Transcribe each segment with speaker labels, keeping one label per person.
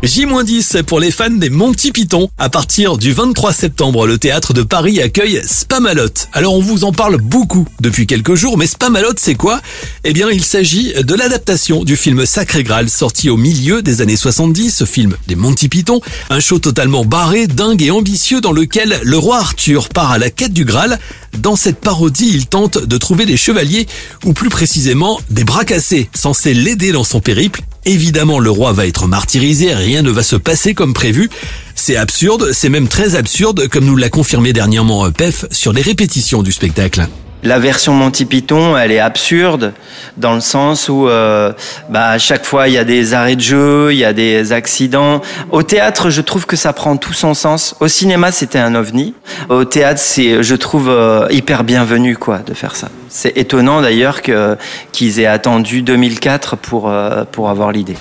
Speaker 1: J-10 pour les fans des Monty Python. À partir du 23 septembre, le théâtre de Paris accueille Spamalot. Alors on vous en parle beaucoup depuis quelques jours, mais Spamalot c'est quoi? Eh bien il s'agit de l'adaptation du film Sacré Graal sorti au milieu des années 70, ce film des Monty Python, un show totalement barré, dingue et ambitieux dans lequel le roi Arthur part à la quête du Graal. Dans cette parodie, il tente de trouver des chevaliers, ou plus précisément des bras cassés, censés l'aider dans son périple. Évidemment, le roi va être martyrisé, rien ne va se passer comme prévu. C'est absurde, c'est même très absurde, comme nous l'a confirmé dernièrement PEF sur les répétitions du spectacle.
Speaker 2: La version Monty Python, elle est absurde dans le sens où euh, bah, à chaque fois il y a des arrêts de jeu, il y a des accidents. Au théâtre, je trouve que ça prend tout son sens. Au cinéma, c'était un ovni. Au théâtre, c'est, je trouve, euh, hyper bienvenu quoi de faire ça. C'est étonnant d'ailleurs qu'ils aient attendu 2004 pour euh, pour avoir l'idée.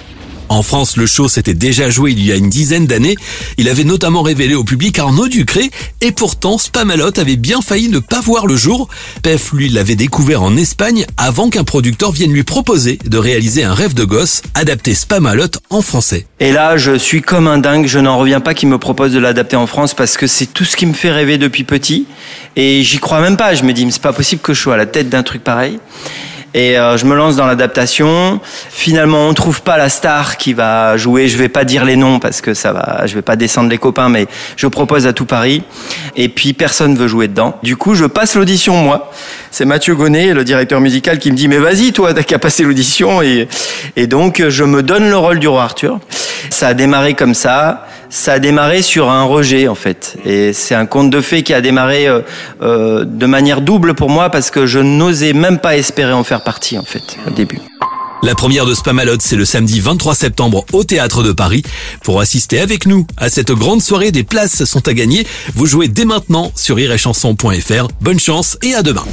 Speaker 1: En France, le show s'était déjà joué il y a une dizaine d'années. Il avait notamment révélé au public Arnaud Ducré et pourtant Spamalot avait bien failli ne pas voir le jour. Pef, lui, l'avait découvert en Espagne avant qu'un producteur vienne lui proposer de réaliser un rêve de gosse, adapté Spamalot en français.
Speaker 2: Et là, je suis comme un dingue. Je n'en reviens pas qu'il me propose de l'adapter en France parce que c'est tout ce qui me fait rêver depuis petit. Et j'y crois même pas. Je me dis, mais c'est pas possible que je sois à la tête d'un truc pareil. Et euh, je me lance dans l'adaptation. Finalement, on trouve pas la star qui va jouer. Je vais pas dire les noms parce que ça va, je vais pas descendre les copains, mais je propose à tout Paris. Et puis personne veut jouer dedans. Du coup, je passe l'audition moi. C'est Mathieu Gonnet, le directeur musical, qui me dit mais vas-y toi, t'as qu'à passer l'audition. Et, et donc je me donne le rôle du roi Arthur. Ça a démarré comme ça. Ça a démarré sur un rejet en fait. Et c'est un conte de fées qui a démarré euh, euh, de manière double pour moi parce que je n'osais même pas espérer en faire partie en fait au début.
Speaker 1: La première de Spamalot, c'est le samedi 23 septembre au Théâtre de Paris. Pour assister avec nous à cette grande soirée, des places sont à gagner. Vous jouez dès maintenant sur iréchanson.fr. Bonne chance et à demain.